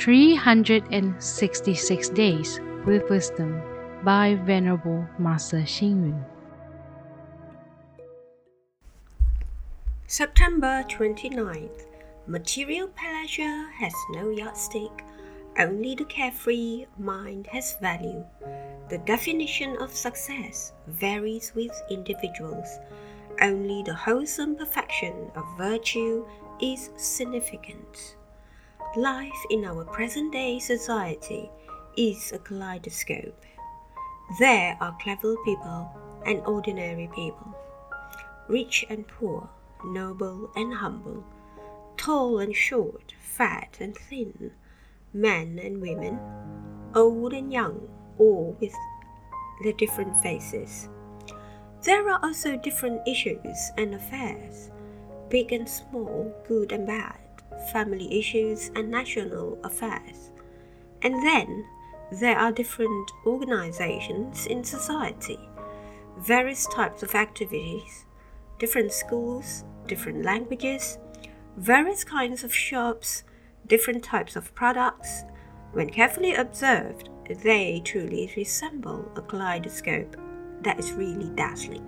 366 Days with Wisdom by Venerable Master Xing Yun. September 29th. Material pleasure has no yardstick. Only the carefree mind has value. The definition of success varies with individuals. Only the wholesome perfection of virtue is significant. Life in our present day society is a kaleidoscope. There are clever people and ordinary people, rich and poor, noble and humble, tall and short, fat and thin, men and women, old and young, all with their different faces. There are also different issues and affairs, big and small, good and bad family issues, and national affairs. And then there are different organizations in society, various types of activities, different schools, different languages, various kinds of shops, different types of products. When carefully observed, they truly resemble a kaleidoscope that is really dazzling.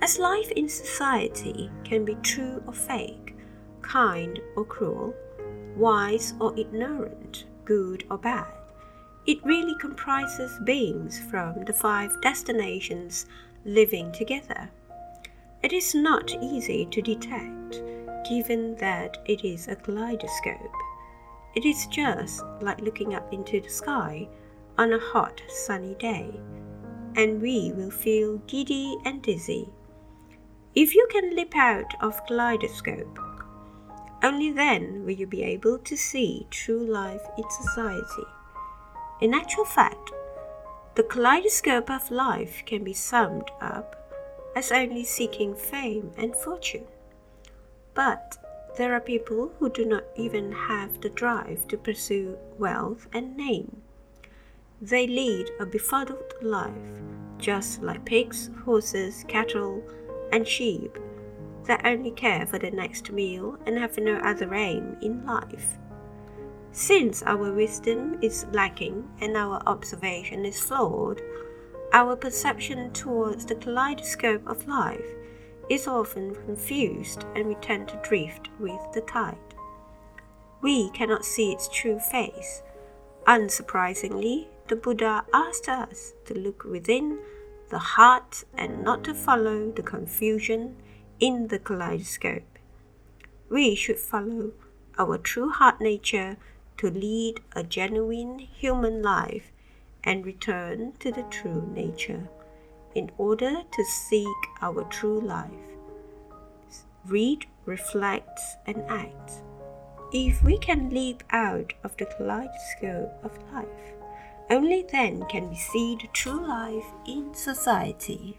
As life in society can be true or fake, kind or cruel, wise or ignorant, good or bad. It really comprises beings from the five destinations living together. It is not easy to detect, given that it is a kaleidoscope. It is just like looking up into the sky on a hot, sunny day, and we will feel giddy and dizzy. If you can leap out of kaleidoscope, only then will you be able to see true life in society. In actual fact, the kaleidoscope of life can be summed up as only seeking fame and fortune. But there are people who do not even have the drive to pursue wealth and name. They lead a befuddled life, just like pigs, horses, cattle, and sheep that only care for the next meal and have no other aim in life. Since our wisdom is lacking and our observation is flawed, our perception towards the kaleidoscope of life is often confused and we tend to drift with the tide. We cannot see its true face. Unsurprisingly, the Buddha asked us to look within the heart and not to follow the confusion in the kaleidoscope. We should follow our true heart nature to lead a genuine human life and return to the true nature in order to seek our true life. Read, reflect, and act. If we can leap out of the kaleidoscope of life, only then can we see the true life in society.